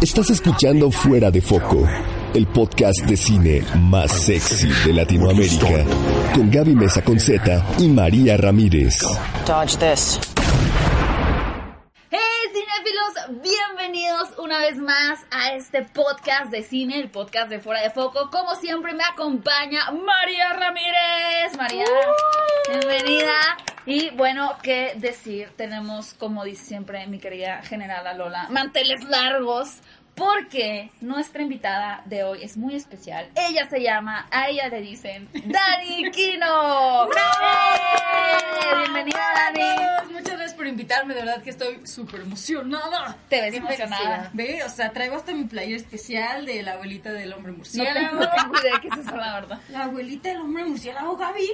Estás escuchando Fuera de Foco, el podcast de cine más sexy de Latinoamérica, con Gaby Mesa Conceta y María Ramírez. Dodge this. ¡Hey cinéfilos! Bienvenidos una vez más a este podcast de cine, el podcast de Fuera de Foco. Como siempre me acompaña María Ramírez. María, bienvenida. Y bueno, qué decir, tenemos, como dice siempre mi querida generala Lola, manteles largos. Porque nuestra invitada de hoy es muy especial. Ella se llama, a ella le dicen, Dani Kino. ¡Eh! Bienvenida, Dani. Muchas gracias por invitarme, de verdad que estoy súper emocionada. Te ves emocionada. Ve, o sea, traigo hasta mi player especial de la abuelita del hombre murciélago. no tengo idea de qué es eso, la verdad. La abuelita del hombre murciélago, Gaby.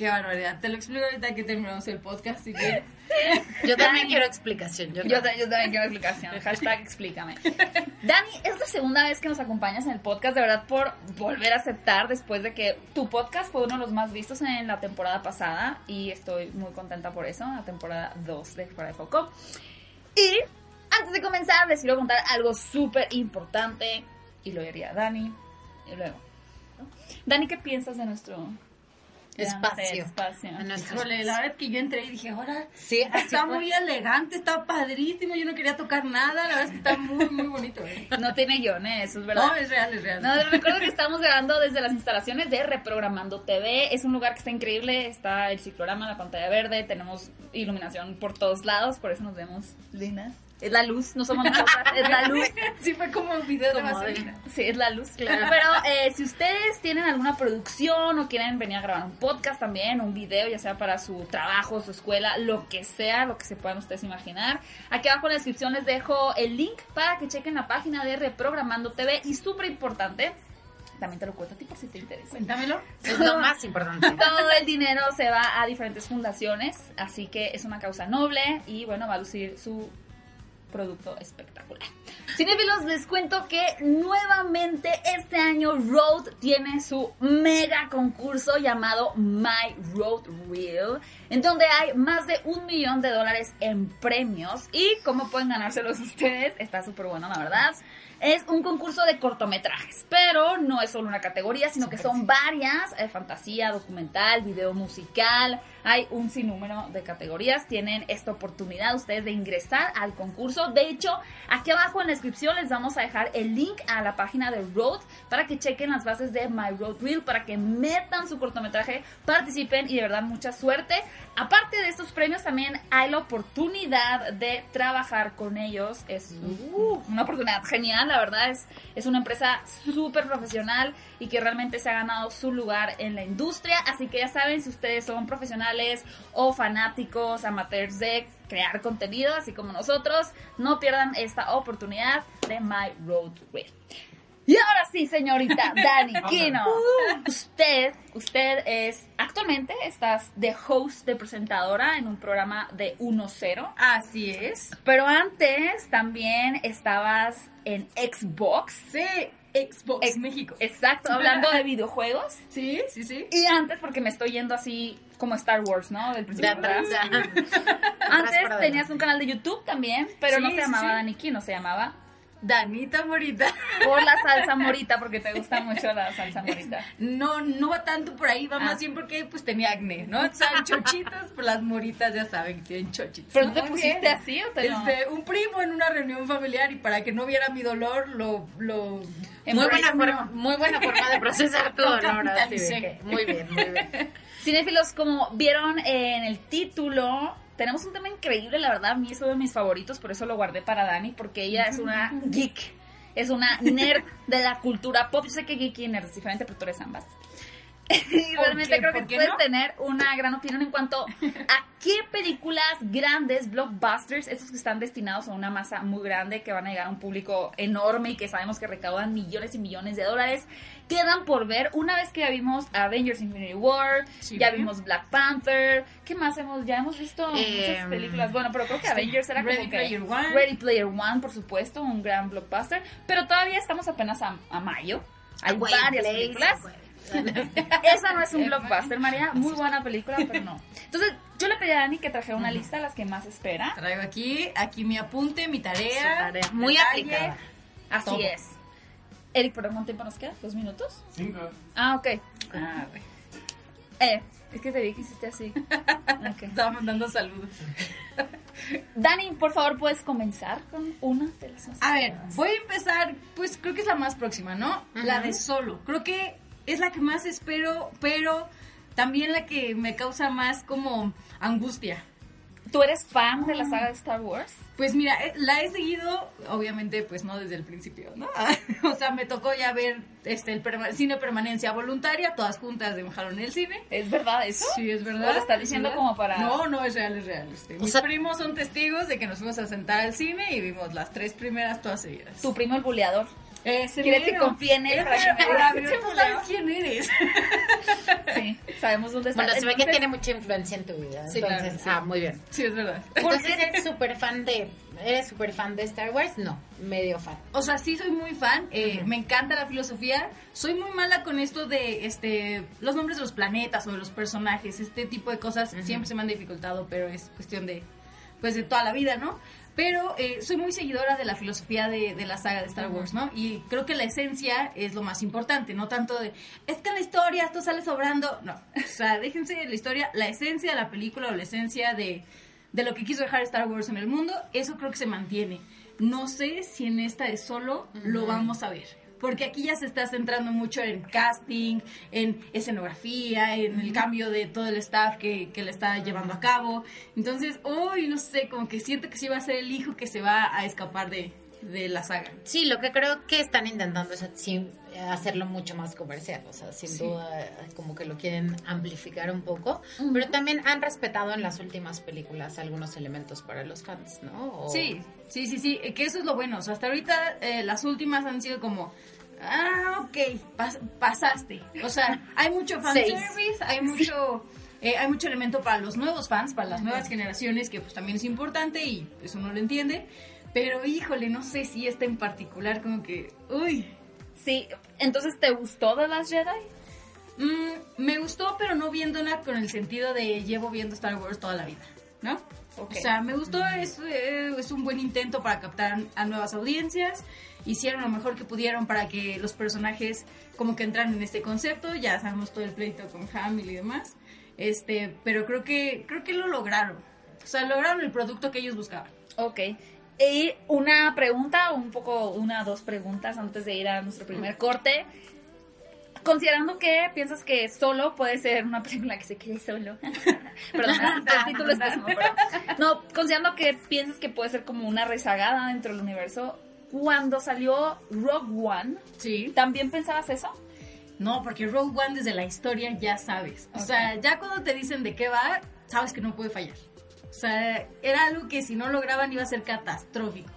Qué barbaridad. Te lo explico ahorita que terminamos el podcast, si quieres. Yo también quiero explicación. Yo, Yo, ta- yo también quiero explicación. Hashtag explícame. Dani, es la segunda vez que nos acompañas en el podcast, de verdad, por volver a aceptar después de que tu podcast fue uno de los más vistos en la temporada pasada y estoy muy contenta por eso, la temporada 2 de Fuera de Foco. Y antes de comenzar, les quiero contar algo súper importante y lo diría Dani y luego. ¿no? Dani, ¿qué piensas de nuestro Espacio. espacio? Híjole, la verdad es que yo entré y dije, ahora Sí, está fue. muy elegante, está padrísimo. Yo no quería tocar nada. La verdad es que está muy, muy bonito. ¿eh? No tiene guion, ¿eh? eso es verdad. No, es real, es real. No, recuerdo que estamos grabando desde las instalaciones de Reprogramando TV. Es un lugar que está increíble. Está el ciclorama, la pantalla verde. Tenemos iluminación por todos lados. Por eso nos vemos lindas. Es la luz, no somos nosotras, es la luz. Sí, fue como un video de Como vaselina. Sí, es la luz, claro. Pero eh, si ustedes tienen alguna producción o quieren venir a grabar un podcast también, un video, ya sea para su trabajo, su escuela, lo que sea, lo que se puedan ustedes imaginar. Aquí abajo en la descripción les dejo el link para que chequen la página de Reprogramando TV. Y súper importante, también te lo cuento a ti por si te interesa. Cuéntamelo. Es lo más importante. Todo el dinero se va a diferentes fundaciones, así que es una causa noble y bueno, va a lucir su producto espectacular. Cinefilos, les cuento que nuevamente este año Road tiene su mega concurso llamado My Road Reel, en donde hay más de un millón de dólares en premios y cómo pueden ganárselos ustedes, está súper bueno la verdad. Es un concurso de cortometrajes, pero no es solo una categoría, sino que son varias, eh, fantasía, documental, video musical, hay un sinnúmero de categorías, tienen esta oportunidad ustedes de ingresar al concurso. De hecho, aquí abajo en la descripción les vamos a dejar el link a la página de Road para que chequen las bases de My Road Reel, para que metan su cortometraje, participen y de verdad mucha suerte. Aparte de estos premios también hay la oportunidad de trabajar con ellos. Es uh, una oportunidad genial, la verdad es, es una empresa súper profesional y que realmente se ha ganado su lugar en la industria. Así que ya saben, si ustedes son profesionales o fanáticos, amateurs de crear contenido, así como nosotros, no pierdan esta oportunidad de My Road. Y ahora sí, señorita Dani Kino. Usted, usted es, actualmente estás de host, de presentadora en un programa de 1-0. Así es. Pero antes también estabas en Xbox. Sí, Xbox Ex- México. Exacto, hablando de videojuegos. Sí, sí, sí. Y antes, porque me estoy yendo así como Star Wars, ¿no? Del De principio para atrás. Antes tenías un canal de YouTube también, pero no se llamaba sí. Dani Kino, se llamaba Danita Morita. por la salsa morita, porque te gusta mucho la salsa morita. No, no va tanto por ahí, va Ah. más bien porque pues tenía acné, ¿no? Son chochitas, pues las moritas ya saben que tienen chochitas. ¿Pero tú te pusiste bien. así o te no? Este, un primo en una reunión familiar y para que no viera mi dolor, lo... lo Muy buena, forma, muy buena forma de procesar tu Lo dolor. así que- Muy bien, muy bien. Cinéfilos, como vieron en el título, tenemos un tema increíble, la verdad, a mí es uno de mis favoritos, por eso lo guardé para Dani, porque ella es una geek, es una nerd de la cultura pop. Yo sé que geek y nerd es diferente, pero tú eres ambas. Y realmente qué? creo que ¿Por qué puedes no? tener una gran opinión en cuanto a qué películas grandes, blockbusters, estos que están destinados a una masa muy grande, que van a llegar a un público enorme y que sabemos que recaudan millones y millones de dólares, quedan por ver una vez que ya vimos Avengers Infinity War, Sí. ya vimos Black Panther, ¿qué más hemos? Ya hemos visto Eh, muchas películas, bueno, pero creo que Avengers era Ready como que... Player One. Ready Player One, por supuesto, un gran blockbuster, pero todavía estamos apenas a, a mayo. Hay varias películas. Esa no es un blockbuster, María. Muy buena película, pero no. Entonces, yo le pedí a Dani que trajera una lista de las que más espera. Traigo aquí, aquí mi apunte, mi tarea. Su tarea. Muy detalle. aplicada. Así Todo. es. Eric, ¿por cuánto tiempo nos queda? ¿Dos minutos? Cinco. Ah, ok. Ah, güey. Eh, es que te vi que hiciste así. Ok. Estaba mandando saludos. Dani, por favor, ¿puedes comenzar con una de las A ver, voy a empezar, pues creo que es la más próxima, ¿no? La de Solo. Creo que es la que más espero, pero también la que me causa más como angustia. ¿Tú eres fan de la saga de Star Wars? Pues mira, eh, la he seguido, obviamente, pues no desde el principio, ¿no? o sea, me tocó ya ver este el perma- cine permanencia voluntaria, todas juntas de en el cine. ¿Es verdad eso? Sí, es ¿O verdad. lo estás diciendo ¿Es como para- No, no, es real, es real. Este, mis sea- primos son testigos de que nos fuimos a sentar al cine y vimos las tres primeras todas seguidas. Tu primo el buleador. Ese ¿Quieres que confíe en él para que me? Tú sabes quién eres. Sí, sabemos dónde está. Bueno, se ve que tiene mucha influencia en tu vida. Sí, entonces, claro, sí. ah, muy bien. Sí, es verdad. Entonces, ¿eres súper fan de... ¿Eres súper fan de Star Wars? No, medio fan. O sea, sí soy muy fan, eh, me encanta la filosofía. Soy muy mala con esto de este los nombres de los planetas o de los personajes, este tipo de cosas siempre se me han dificultado, pero es cuestión de pues de toda la vida, ¿no? Pero eh, soy muy seguidora de la filosofía de, de la saga de Star Wars, ¿no? Y creo que la esencia es lo más importante, no tanto de, es que en la historia esto sale sobrando, no. O sea, déjense de la historia, la esencia de la película o la esencia de, de lo que quiso dejar Star Wars en el mundo, eso creo que se mantiene. No sé si en esta de solo lo vamos a ver. Porque aquí ya se está centrando mucho en casting, en escenografía, en el cambio de todo el staff que, que le está llevando a cabo. Entonces, uy, no sé, como que siento que sí va a ser el hijo que se va a escapar de, de la saga. Sí, lo que creo que están intentando es hacerlo mucho más comercial, o sea, sin Sí. duda como que lo quieren amplificar un poco, pero también han respetado en las últimas películas algunos elementos para los fans, ¿no? O- Sí, sí, sí, sí, eh, que eso es lo bueno. O sea, hasta ahorita eh, las últimas han sido como, ah, ok, pas- pasaste. O sea, hay mucho fanservice, hay mucho, eh, hay mucho elemento para los nuevos fans, para las nuevas generaciones, que pues también es importante y eso no lo entiende. Pero híjole, no sé si esta en particular como que, uy, Sí, entonces, ¿te gustó The Last Jedi? Mm, me gustó, pero no viéndola con el sentido de llevo viendo Star Wars toda la vida, ¿no? Ok. O sea, me gustó, es, eh, es un buen intento para captar a nuevas audiencias. Hicieron lo mejor que pudieron para que los personajes como que entraran en este concepto. Ya sabemos todo el pleito con Hamill y demás. Este, pero creo que creo que lo lograron. O sea, lograron el producto que ellos buscaban. Ok. Y una pregunta, un poco, una, dos preguntas antes de ir a nuestro primer corte. Considerando que piensas que solo puede ser una película que se quede solo. Perdón, el título es pésimo, pero- No, considerando que piensas que puede ser como una rezagada dentro del universo. Cuando salió Rogue One, Sí. ¿también pensabas eso? No, porque Rogue One desde la historia ya sabes. O sea, ya cuando te dicen de qué va, sabes que no puede fallar. O sea, era algo que si no lograban iba a ser catastrófico.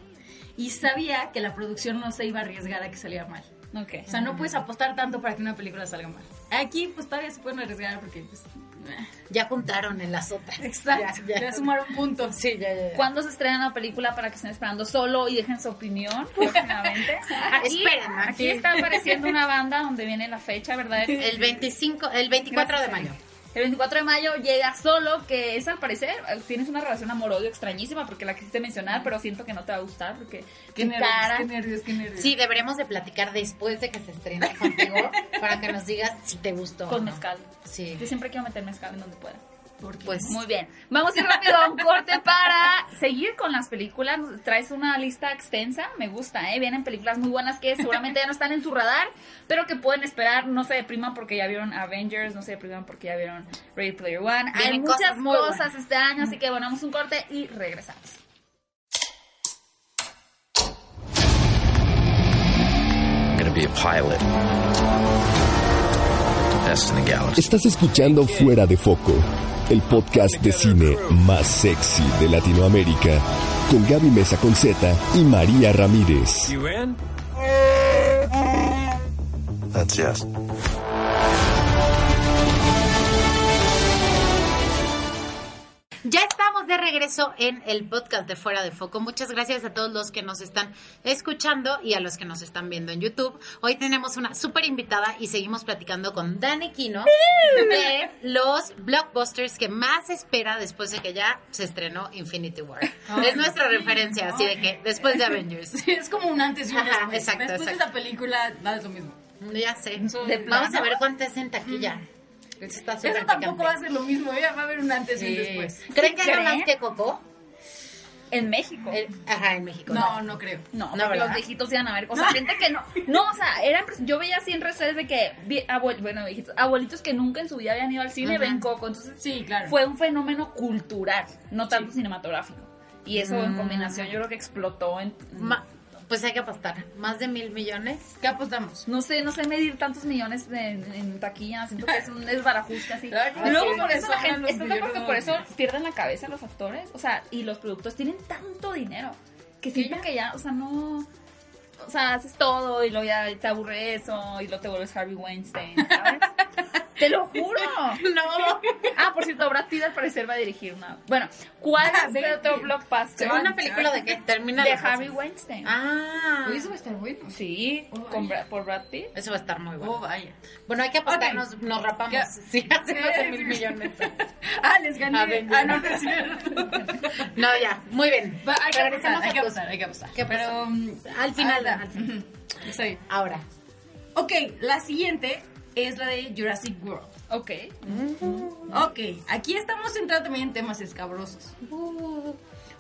Y sabía que la producción no se iba a arriesgar a que saliera mal. Ok. O sea, no puedes apostar tanto para que una película salga mal. Aquí, pues todavía se pueden arriesgar porque, pues. eh. Ya juntaron en las otras. Exacto. Ya, Ya, ya. sumaron puntos. Sí, ya, ya, ya. ¿Cuándo se estrena la película para que estén esperando solo y dejen su opinión próximamente? Aquí, Esperen, aquí aquí. está apareciendo una banda donde viene la fecha, ¿verdad? El 25, el 24 de mayo. El 24 de mayo llega solo, que es al parecer, tienes una relación amor-odio extrañísima porque la quisiste mencionar, pero siento que no te va a gustar porque Qué nervios, cara. qué nervios, qué nervios. Sí, deberemos de platicar después de que se estrene contigo para que nos digas si te gustó. o Con no. mezcal. Sí. Yo siempre quiero meter mezcal en donde pueda. Porque, Pues Muy bien. Vamos a ir rápido a un corte para seguir con las películas. Traes una lista extensa, me gusta, ¿eh? Vienen películas muy buenas que seguramente ya no están en su radar, pero que pueden esperar. No se depriman porque ya vieron Avengers, no se depriman porque ya vieron Ready Player One. Hay muchas cosas muy cosas buenas. este año, así que bueno, vamos a un corte y regresamos. gonna be a pilot. Estás escuchando Fuera de Foco, el podcast de cine más sexy de Latinoamérica, con Gaby Mesa Conceta y María Ramírez. That's yes. Ya estamos de regreso en el podcast de Fuera de Foco. Muchas gracias a todos los que nos están escuchando y a los que nos están viendo en YouTube. Hoy tenemos una súper invitada y seguimos platicando con Dani Kino de los blockbusters que más espera después de que ya se estrenó Infinity War. es nuestra referencia, así de que después de Avengers. Sí, es como un antes y un Ajá, después. exacto, Después de exacto. esa película, nada es lo mismo. Ya sé. De Vamos a ver cuánto es en taquilla. Está Eso tampoco va a ser lo mismo, ¿eh? va a haber un antes y un después. ¿Creen que ¿Sí era creen? más que Coco? En México. Eh, Ajá, en México. No, no creo. No, No, los viejitos iban a ver. O sea, gente que no. No, o sea, era, yo veía así en redes de que. abuel- bueno, viejitos, abuelitos que nunca en su vida habían ido al cine ven Coco. Entonces, Sí, claro. fue un fenómeno cultural, no tanto cinematográfico. Y eso en Mm. combinación yo creo que explotó en. Ma- pues hay que apostar. Más de mil millones. ¿Qué apostamos? No sé, no sé medir tantos millones de- en, en taquilla, siento que es un desbarajuste así. Claro Y luego por eso la son gente, los ¿estás de acuerdo que por eso millones? pierden la cabeza los actores? O sea, y los productos tienen tanto dinero que siento que ya, o sea, no... O sea, haces todo y luego ya te aburre eso y luego te vuelves Harvey Weinstein, ¿sabes? ¡Te lo juro! No. Ah, por cierto, Brad Pitt al parecer va a dirigir una... Bueno, ¿cuál Ah, es el otro blockbuster? ¿Una película de qué? Termina De. Harvey Weinstein. Ah. Eso va a estar bueno. Sí, Oh, con vaya. Brad- por Brad Pitt. Eso va a estar muy bueno. Oh, vaya. Bueno, hay que apostar, Ok. nos, rapamos. Ya. Sí, hace más de mil millones. Ah, les gané. Avengers. Ah, no, no es cierto. No, ya, muy bien. Va, hay que apostar, hay a que apostar, hay que apostar. ¿Qué pasó? Pero um, Al final, ah, Está bien. Ahora. Ok, la siguiente es la de Jurassic World. Ok. Ok, aquí estamos entrando también en temas escabrosos.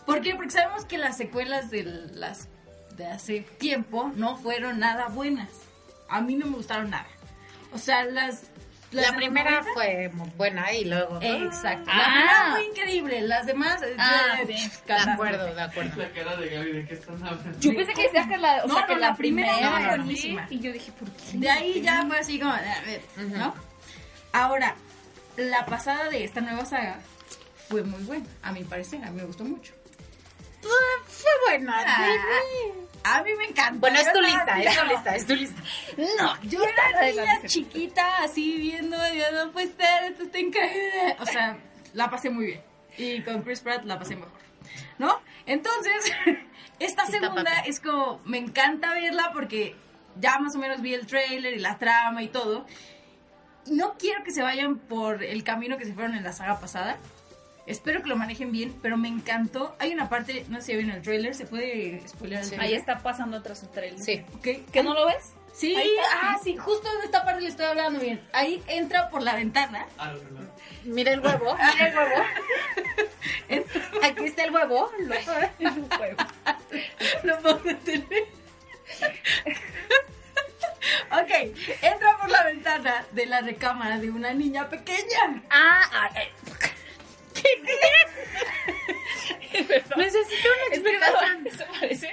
¿Por qué? Porque sabemos que las secuelas de las de hace tiempo no fueron nada buenas. A mí no me gustaron nada. O sea, las... La primera los 90, fue muy buena y luego. Exacto. Ah. La primera fue increíble. Las demás... eh, Ah, sí. De acuerdo, de acuerdo. La cara de Gaby, ¿de qué están hablando? Yo pensé que decías que la, o No, sea, que no, la, la primera primera, era sí, buenísima. Y yo dije, ¿por qué? De ahí ya fue así como, a ver, ¿no? Ahora, la pasada de esta nueva saga fue muy buena, a mi parecer, a mí me gustó mucho. Fue buena. Ah, a mí me encanta. Bueno, es tu lista, es tu lista, es tu lista. No, Yo era niña chiquita, así viendo, yo no puede ser, esto está increíble. O sea, la pasé muy bien. Y con Chris Pratt la pasé mejor. ¿No? Entonces, esta Sí, segunda es como, me encanta verla porque ya más o menos vi el trailer y la trama y todo. No quiero que se vayan por el camino que se fueron en la saga pasada. Espero que lo manejen bien, pero me encantó. Hay una parte, no sé si vieron el trailer, ¿se puede spoilear el Sí. trailer? Ahí está pasando tras su trailer. Sí. Ok. ¿Que no lo ves? Sí, Ahí está. ah, sí, justo de esta parte le estoy hablando bien. Ahí entra por la ventana. Ah, no, no, no. Mira el huevo, mira el huevo. Aquí está el huevo. Lo- Es un. No puedo detener. ok, entra por la ventana de la recámara de una niña pequeña. Ah, ah, eh. Necesito una explicación. eso parece.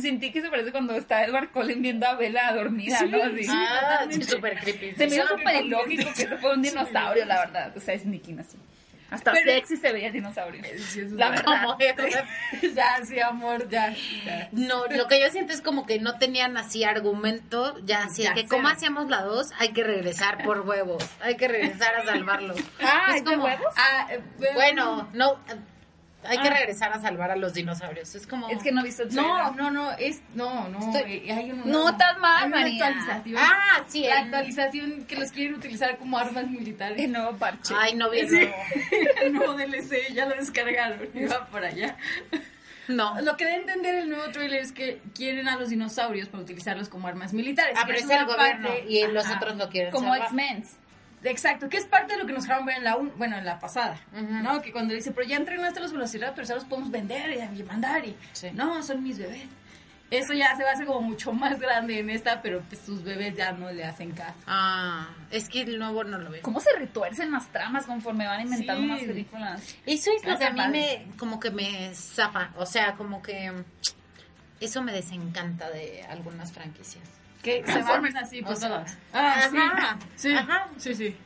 Sentí que se parece cuando está Edward Cullen viendo a Bella dormida, ¿no? Así. Ah, sí, súper creepy. se me hizo súper ilógico que eso fue un dinosaurio, la verdad. O sea, es Nicky así. Hasta Pero- sexy se veía dinosaurio. La verdad. Ya, sí, amor, ya. ya. No, lo que yo siento es como que no tenían así argumento, ya así, Ya, que como hacíamos la dos, hay que regresar por huevos, hay que regresar a salvarlos. Ah, es ¿es de como, huevos? Ah, bueno, no, hay que Ah. regresar a salvar a los dinosaurios, es como... Es que no he visto el No, no, no, es. No, no. Estoy- eh, hay un- No, estás mal, hay una María. actualización. Ah, sí, La el- actualización que los quieren utilizar como armas militares. El nuevo parche. Ay, no vi el Sí. nuevo. el nuevo DLC, ya lo descargaron. y va por allá. No. Lo que a entender el nuevo trailer es que quieren a los dinosaurios para utilizarlos como armas militares. Ah, que pero es es el una gobierno parte- y los Ajá. otros lo quieren Como. X-Men. Exacto, que es parte de lo que nos dejaron ver en la un- bueno, en la pasada. ¿no? Que cuando dice, pero ya entrenaste los velociraptors, ahora los podemos vender y, mandar y Sí. no, son mis bebés. Eso ya se va a hacer como mucho más grande en esta, pero pues sus bebés ya no le hacen caso. Ah, es que el nuevo no lo veo. ¿Cómo se retuercen las tramas conforme van inventando Sí. más películas? Eso es lo que a mí me, como que me zafa, o sea, como que eso me desencanta de algunas franquicias. Que se van así por todas. Ah, sí. ajá, Sí, ajá. sí, sí.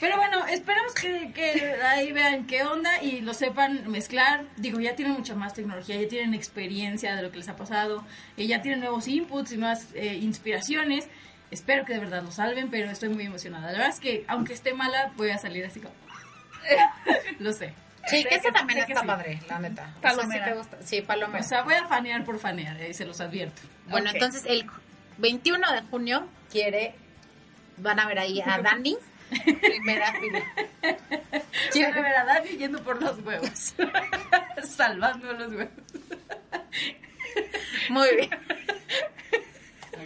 Pero bueno, esperamos que, que ahí vean qué onda y lo sepan mezclar. Digo, ya tienen mucha más tecnología, ya tienen experiencia de lo que les ha pasado, y ya tienen nuevos inputs y más eh, inspiraciones. Espero que de verdad lo salven, pero estoy muy emocionada. La verdad es que, aunque esté mala, voy a salir así como... lo sé. Sí, que esa que- también está sí. padre, la neta. O sea, Palomera. sí te gusta. Sí, palomera. O sea, voy a fanear por fanear, eh, se los advierto. Bueno, entonces el 21 de junio quiere, van a ver ahí a Dani, primera fila. Quiero ver a Dani yendo por los huevos. Salvando los huevos. Muy bien.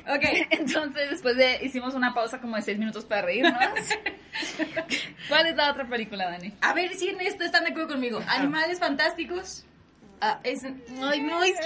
Ok. Entonces, después de. Hicimos una pausa como de seis minutos para reírnos. ¿Cuál es la otra película, Dani? A ver si en esto están de acuerdo conmigo. Animales fantásticos. Ah, es, Ay, no, es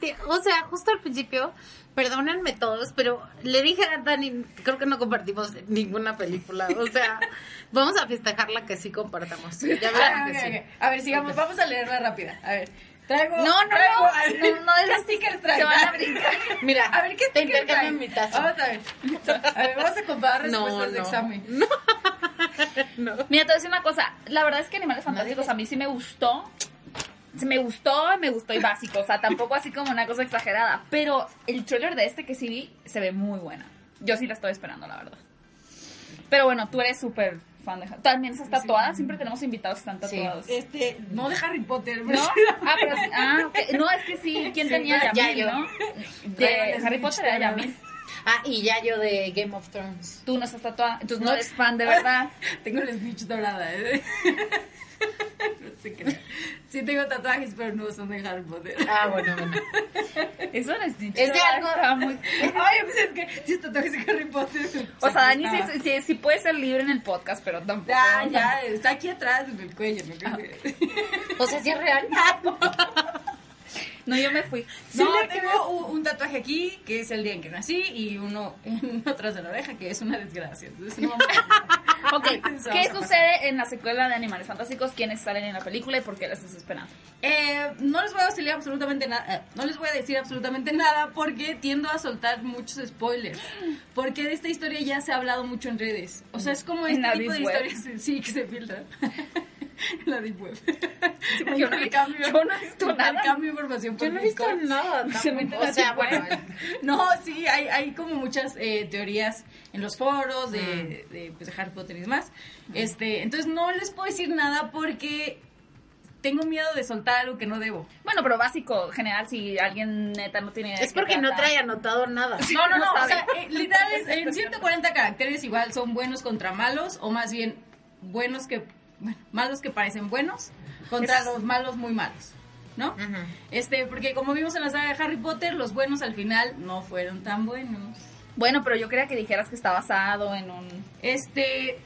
que, o sea, justo al principio, perdónenme todos, pero le dije a Dani, creo que no compartimos ninguna película. O sea, vamos a festejar la que sí compartamos. Ya Ah, que ok, sí. A ver, sigamos. Vamos a leerla rápida. A ver. Traigo. No, no, traigo- no. No, no de ¿Qué stickers Se traigo? van a brincar. Mira, A ver, ¿qué stickers traen? mi taza. Vamos a ver. A ver, vamos a comparar No, respuestas de no. examen. No. Mira, te voy a decir una cosa. La verdad es que Animales Fantásticos a mí sí me gustó. Sí me gustó, me gustó y básico. O sea, tampoco así como una cosa exagerada. Pero el trailer de este que sí vi se ve muy buena. Yo sí la estoy esperando, la verdad. Pero bueno, tú eres súper fan de... ¿También estás tatuada? Siempre tenemos invitados que están Sí. tatuados. Este, no de Harry Potter. ¿No? Ah, pero, ah, ok. No, es que sí. ¿Quién Sí, tenía ya Yamil, yo. no? Traigo De Harry Potter era. Yamil. Ah, y ya yo de Game of Thrones. Tú no estás tatuada. Entonces no No. eres fan de verdad. Tengo el snitch dorada, ¿eh? no sé qué. Sí tengo tatuajes, pero no son de Harry Potter. Ah, bueno, bueno. Eso no es. Es de algo- muy... Ay, pues es que si es tatuajes de Harry Potter. O sea, Dani sí, sí, sí puede ser libre en el podcast, pero tampoco. Ya, ya, está aquí atrás en el cuello. ¿no? Ah. O sea, sí es real. No, yo me fui. No, tengo un, un tatuaje aquí, que es el día en que nací, y uno en atrás de la oreja, que es una desgracia. Entonces, no Ok, ¿qué sucede en la secuela de Animales Fantásticos? ¿Quiénes salen en la película y por qué las estás esperando? Eh, no les voy a decir absolutamente nada, eh, no les voy a decir absolutamente nada porque tiendo a soltar muchos spoilers. Porque de esta historia ya se ha hablado mucho en redes. O sea, es como este tipo de web. historias, sí, que se filtran. La deep web. porque yo no- Intercambio- yo no he visto nada. información por Yo no he visto nada. Se tampoco. meten O sea, bueno. No, sí, hay, hay como muchas eh, teorías en los foros de, de, pues, de Harry Potter y demás. Este, entonces no les puedo decir nada porque tengo miedo de soltar algo que no debo. Bueno, pero básico, general, si alguien neta no tiene Es porque no trae anotado nada. No, no, no, No o sea, eh, literal es, en 140 caracteres igual son buenos contra malos o más bien buenos que bueno, malos que parecen buenos contra Es- los malos muy malos, ¿no? Este, porque como vimos en la saga de Harry Potter, los buenos al final no fueron tan buenos. Bueno, pero yo quería que dijeras que está basado en un... Este,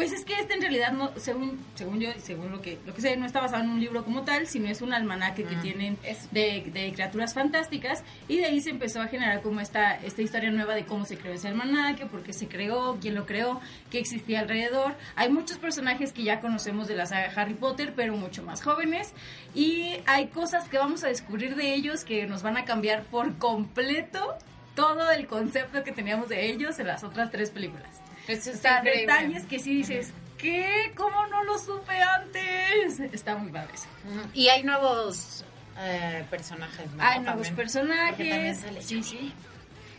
pues es que este en realidad no, según, según yo y según lo que, lo que sé, no está basado en un libro como tal, sino es un almanaque que tienen Es- de, de criaturas fantásticas y de ahí se empezó a generar como esta, esta historia nueva de cómo se creó ese almanaque, por qué se creó, quién lo creó, qué existía alrededor. Hay muchos personajes que ya conocemos de la saga Harry Potter, pero mucho más jóvenes y hay cosas que vamos a descubrir de ellos que nos van a cambiar por completo todo el concepto que teníamos de ellos en las otras tres películas. Eso detalles que sí dices, ¿qué? ¿Cómo no lo supe antes? Está muy padre eso. Y hay nuevos eh, personajes. ¿no? Hay nuevos También. personajes. Sale Sí, sí.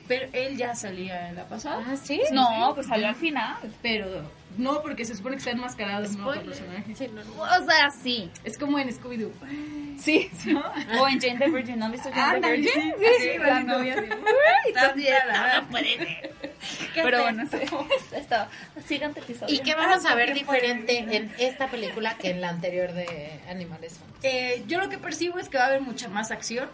Pero él ya salía en la pasada. Ah, sí. No, pues salió al final. Pero no, porque se supone que están enmascarados en otro personaje. Sí, no, no. O sea, sí. Es como en Scooby-Doo. Sí. O en Jane the Virgin, ¿no has visto Jane the Virgin? sí, Sí, sí, la novia. no, tan. no puede ser. ¿Qué Pero es bueno, esto? sí. Está. Siguiente episodio. ¿Y qué vamos a ver ¿Qué puede diferente en esta película que en la anterior de Animales? Eh, yo lo que percibo es que va a haber mucha más acción,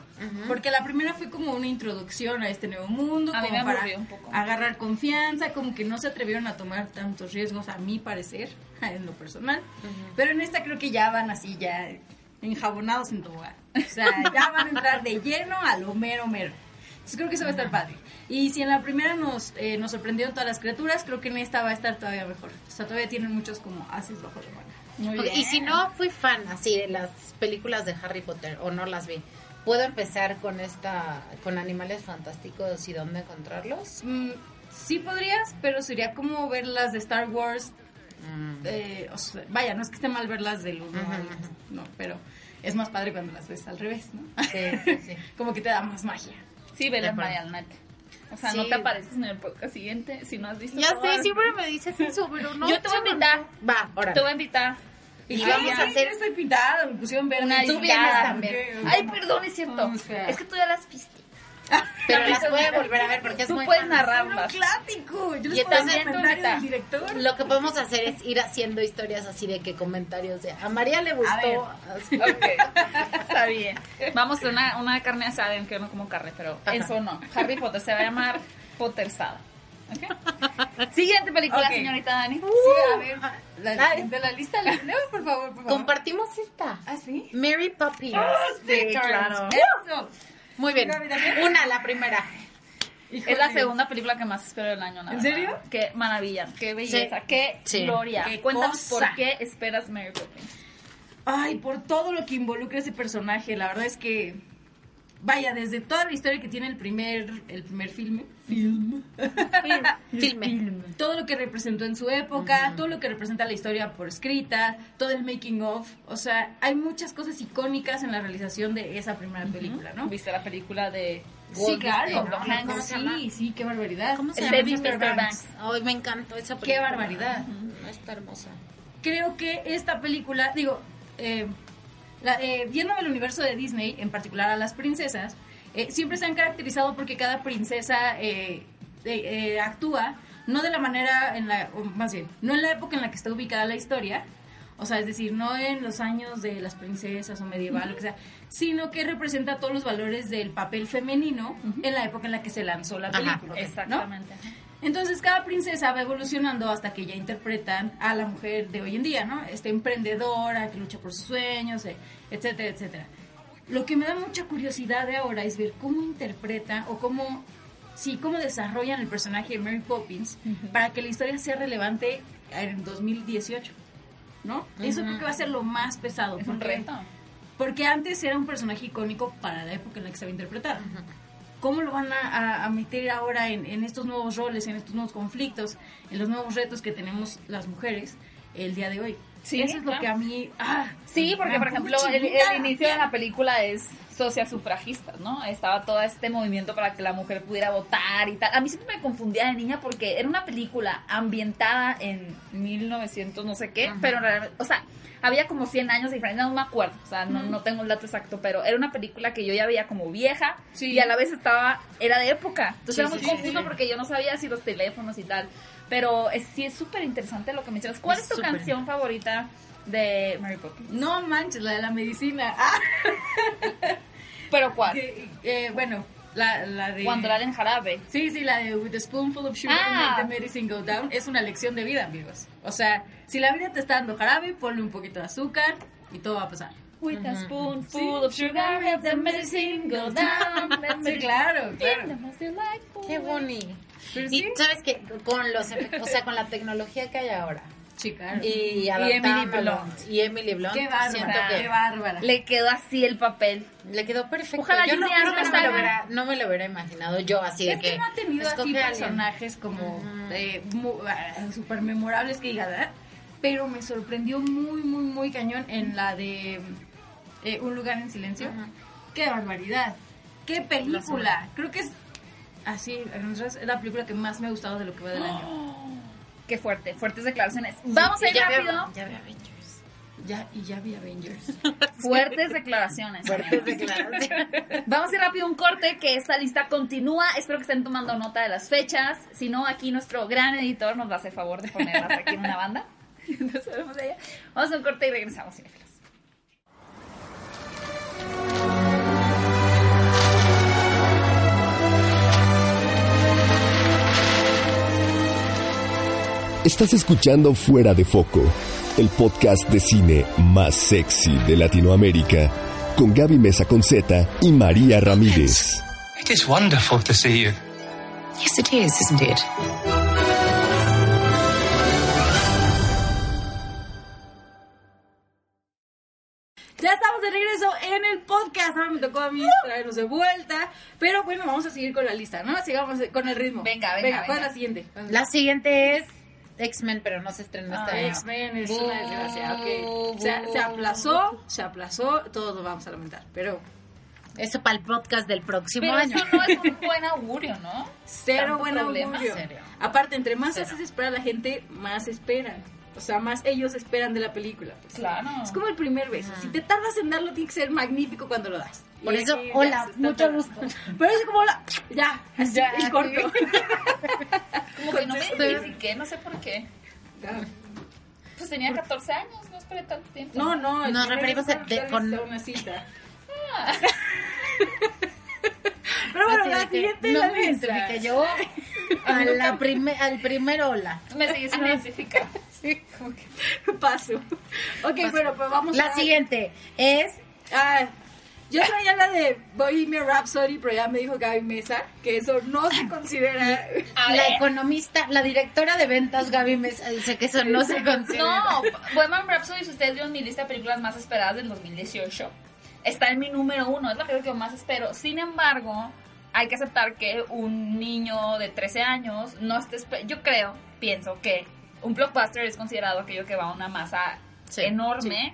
porque la primera fue como una introducción a este nuevo mundo, A mí como me para aburrió un poco. agarrar confianza, como que no se atrevieron a tomar tantos riesgos, a mi parecer, en lo personal. Pero en esta creo que ya van así, ya enjabonados en tobogán. O sea, ya van a entrar de lleno a lo mero mero. Entonces creo que eso va a estar padre. Y si en la primera nos, eh, nos sorprendieron todas las criaturas, creo que en esta va a estar todavía mejor. O sea, todavía tienen muchos como haces bajo la manga. Muy Ok, bien. Y si no fui fan así de las películas de Harry Potter o no las vi, ¿puedo empezar con esta, con Animales Fantásticos y dónde encontrarlos? Mm, sí podrías, pero sería como ver las de Star Wars. eh, o sea, vaya, no es que esté mal verlas del 1 Ujú, al... ujú. No, pero es más padre cuando las ves al revés, ¿no? Sí, sí, sí. como que te da más magia. Sí, vela en acuerdo. Marialnet. O sea, Sí. no te apareces en el podcast siguiente si no has visto Ya sé, siempre me dices eso, pero no. Yo te voy a invitar. Va, ahora. Te voy a invitar. Y Ay, vamos a hacer yo Estoy pintada, me pusieron verde. Una Tú vienes también. Ay, perdón, es cierto. Es que tú ya las viste. Pero las puede volver a ver porque es Tú muy puedes narrarlas. clásico. Yo Y les puedo entonces- hacer comentario del director. Lo que podemos hacer es ir haciendo historias así de que comentarios de a María le ver. gustó. así. Está bien. Vamos a una, una carne asada, aunque yo no como carne, pero Ajá. eso no. Harry Potter se va a llamar Pottersada. ¿Ok? Siguiente película, señorita Dani. Sí, a ver, la, Dale. de la lista, la- no, por favor, por favor. Compartimos esta. ¿Ah, sí? Mary Poppins. Sí, claro. Eso. Muy bien. Una, la primera. Es la segunda película que más espero del año. la ¿En verdad. serio? Qué maravilla, qué belleza, Sí. qué Sí. gloria. Qué Cuéntanos cosa. por qué esperas Mary Poppins. Ay, por todo lo que involucra ese personaje, la verdad es que vaya desde toda la historia que tiene el primer el primer filme, film, Filme. todo lo que representó en su época, todo lo que representa la historia por escrita, todo el making of, o sea, hay muchas cosas icónicas en la realización de esa primera película, ¿no? ¿Viste la película de Sí, claro. Sí, sí, qué barbaridad. ¿Cómo se El llama? de Mr. Banks. Ay, me encantó esa película. Qué barbaridad. Ujú, Está hermosa. creo que esta película, digo, eh, la- eh, viéndome el universo de Disney, en particular a las princesas, eh, siempre se han caracterizado porque cada princesa eh, eh, actúa no de la manera en la, o más bien, no en la época en la que está ubicada la historia, o sea, es decir, no en los años de las princesas o medieval, lo que sea, sino que representa todos los valores del papel femenino en la época en la que se lanzó la Ajá, película. ¿no? Exactamente. ajá. Entonces cada princesa va evolucionando hasta que ya interpretan a la mujer de hoy en día, ¿no? Esta emprendedora que lucha por sus sueños, eh, etcétera, etcétera. Lo que me da mucha curiosidad de ahora es ver cómo interpreta o cómo, sí, cómo desarrollan el personaje de Mary Poppins para que la historia sea relevante en 2018, ¿no? Eso creo que va a ser lo más pesado. Es un porque- reto. porque antes era un personaje icónico para la época en la que estaba interpretado. ¿Cómo lo van a, meter ahora en estos nuevos roles, en estos nuevos conflictos, en los nuevos retos que tenemos las mujeres el día de hoy? Sí, Eso es lo que a mí... Ah, Sí, porque por ejemplo el, inicio de la película es social sufragistas, ¿no? Estaba todo este movimiento para que la mujer pudiera votar y tal. A mí siempre me confundía de niña porque era una película ambientada en 1900 no sé qué, pero en realidad, o sea, había como 100 años de diferencia, no me acuerdo, o sea, no, no tengo el dato exacto, pero era una película que yo ya veía como vieja Sí. y a la vez estaba, era de época. Entonces Sí, era muy sí, confuso porque yo no sabía si los teléfonos y tal. Pero es, sí es súper interesante lo que mencionas. ¿Cuál Es es tu canción favorita de Mary Poppins? No manches, la de la medicina. Ah, ¿Pero cuál? que, eh, bueno, la, la de... Cuando la den jarabe. Sí, sí, la de With a Spoonful of Sugar Ah. Make the Medicine Go Down es una lección de vida, amigos. O sea, si la vida te está dando jarabe, ponle un poquito de azúcar y todo va a pasar. With a spoonful of sugar, let the medicine go down. Sí, claro, claro. Qué bonito. Pero Y sí, sabes que con los efectos, o sea, con la tecnología que hay ahora sí, claro. y Emily adaptándolo Blunt. y Emily Blunt, Qué siento bárbara, que qué bárbara. Le quedó así el papel. le quedó perfecto. Ojalá yo no creo que no me, lo hubiera, no me lo hubiera imaginado yo así de Es que no ha tenido así personajes como eh, ah, súper memorables que diga, ¿verdad? Pero me sorprendió muy, muy, muy cañón en la de eh, Un lugar en silencio. ¡Qué barbaridad! ¡Qué película! Creo que es así, a nosotros es la película que más me ha gustado de lo que va del año. Qué fuerte, fuertes declaraciones. Vamos a ir Ya vi- rápido. Ya vi Avengers. Ya, y ya vi Avengers. Fuertes declaraciones. Fuertes declaraciones. Vamos a ir rápido a un corte que esta lista continúa. Espero que estén tomando nota de las fechas. Si no, aquí nuestro gran editor nos va a hacer favor de ponerlas aquí en una banda. Entonces, vamos allá. Vamos a un corte y regresamos, cinéfilos. Estás escuchando Fuera de Foco, el podcast de cine más sexy de Latinoamérica, con Gaby Mesa Conceta y María Ramírez. It is wonderful to see you. Yes, it is, isn't it? Ya estamos de regreso en el podcast. Ahora me tocó a mí traernos de vuelta. Pero bueno, vamos a seguir con la lista, ¿no? Sigamos con el ritmo. Venga, venga. venga ¿Cuál es la siguiente? La siguiente es X-Men, pero no se estrenó este Ah, año. X-Men es una desgracia, ok. Se, se aplazó, se aplazó, todos nos vamos a lamentar, pero Eso para el podcast del próximo Pero año. eso no es un buen augurio, ¿no? cero Tanto buen problema. augurio. Serio. Aparte, entre más Cero. haces esperar a la gente, más esperan. O sea, más ellos esperan de la película. pues. Claro. Es como el primer beso. Si te tardas en darlo, tiene que ser magnífico cuando lo das. Por Y eso, hola, mucho gusto. Pero es como hola, ya, así, Ya, el corto. Como que no me identifiqué, no sé por qué. Pues tenía 14 años, no esperé tanto tiempo. No, no. Nos referimos a- de- con- una cita. Pero bueno, Así la siguiente no la me lista. identifiqué yo a la prime- al primer hola. Me seguí sin identificar. Paso. Ok, bueno, pues vamos La a... siguiente es Ah, yo traía la de Bohemian Rhapsody, pero ya me dijo Gaby Mesa que eso no se considera... A la ver. economista, la directora de ventas Gaby Mesa dice que eso no se considera. No, Bohemian Rhapsody, si ustedes vieron mi lista de películas más esperadas del 2018, está en mi número uno, es la película que más espero. Sin embargo, hay que aceptar que un niño de 13 años no esté... Yo creo, pienso que un blockbuster es considerado aquello que va a una masa Sí, enorme.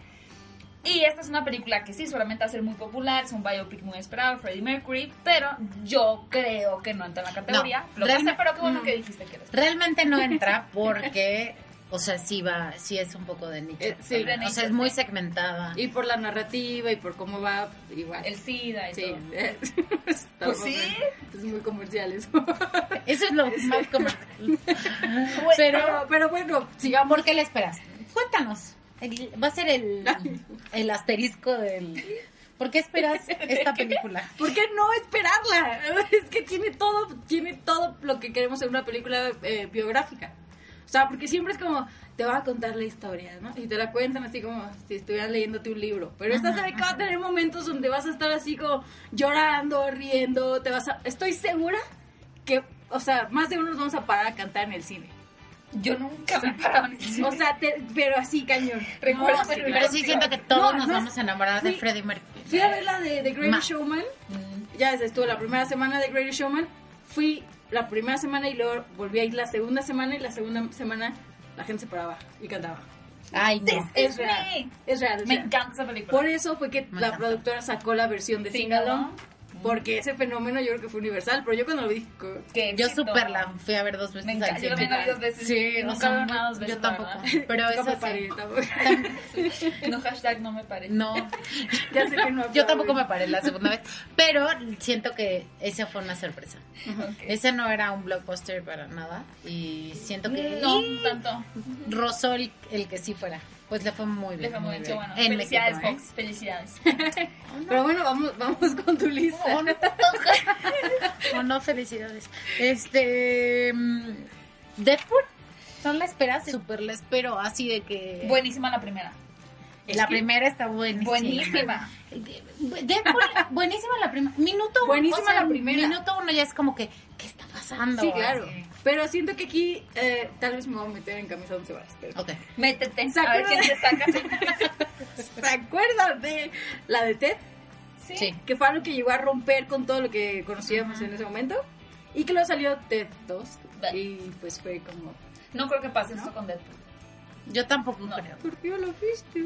Y esta es una película que sí, seguramente va a ser muy popular, es un biopic muy esperado, Freddie Mercury, pero yo creo que no entra en la categoría. No, Lo que sé, realmente- pero qué bueno mm. que dijiste que eres. Realmente no entra porque, o sea, sí va, sí es un poco de nicho. Eh, sí, de o nicho, sea, es muy segmentada. Y por la narrativa y por cómo va, igual. El SIDA y Sí, todo. Está Pues muy- sí. Es muy comercial eso. Eso es lo más comercial. Pero, Pero, pero bueno, sigamos. ¿por qué le esperas? Cuéntanos. El- va a ser el, el asterisco del... ¿Por qué esperas esta película? ¿Por qué no esperarla? Es que tiene todo, tiene todo lo que queremos en una película eh, biográfica. O sea, porque siempre es como, te va a contar la historia, ¿no? Y te la cuentan así como si estuvieran leyéndote un libro. Pero esta sabe que va a tener momentos donde vas a estar así como llorando, riendo, te vas a... Estoy segura que, o sea, más de uno nos vamos a parar a cantar en el cine. Yo nunca me he parado en el cine. O sea, te- pero así cañón. Recuerdo No, que- Pero sí siento que todos No, nos no, vamos a enamorar de Freddie Mercury. Fui a ver la de The Greatest Más. Showman. Ya estuvo la primera semana de Greatest Showman. Fui la primera semana y luego volví a ir la segunda semana y la segunda semana la gente se paraba y cantaba. Ay, no. This Es is real. me. Es real. es Me real. encanta esa película. Por eso fue que Me la encanta. productora sacó la versión de Sí, Sing. Porque ese fenómeno yo creo que fue universal. Pero yo cuando lo vi, Qué Yo super la fui a ver dos veces Me al encanta. Yo cine. también la vi dos veces. Sí, nunca o sea, veo nada dos veces. yo tampoco. verdad. Pero nunca esa me paré, tampoco. No, hashtag no me parece. No, ya sé que no. yo tampoco me paré la segunda vez, pero siento que esa fue una sorpresa. Ese no era un blockbuster para nada y siento que No, tanto. rozó el, el que sí fuera. Pues le fue muy Le bien. fue muy bien. Bueno, En felicidades, México, ¿eh? Fox. Felicidades. Pero bueno, vamos, vamos con tu lista. ¿O no? ¿O no? Felicidades. Este. mm, Deadpool. ¿No la esperas? Súper la espero, así de que. Buenísima la primera. la primera está buenísima. Buenísima. Deadpool, buenísima la primera. Minuto uno, Buenísima la primera. Minuto uno ya es como que, ¿qué está pasando? Sí, claro. Así. Pero siento que aquí eh, tal vez me voy a meter en camisa once varas. Pero... Ok. Métete. ¿Se A ver quién te saca. ¿Se acuerdan de la de Ted? Sí. Sí. Que fue algo que llegó a romper con todo lo que conocíamos en ese momento. Y que luego salió Ted 2. Y pues fue como... No creo que pase esto con Deadpool. Yo tampoco No. creo. ¿Por qué no lo viste?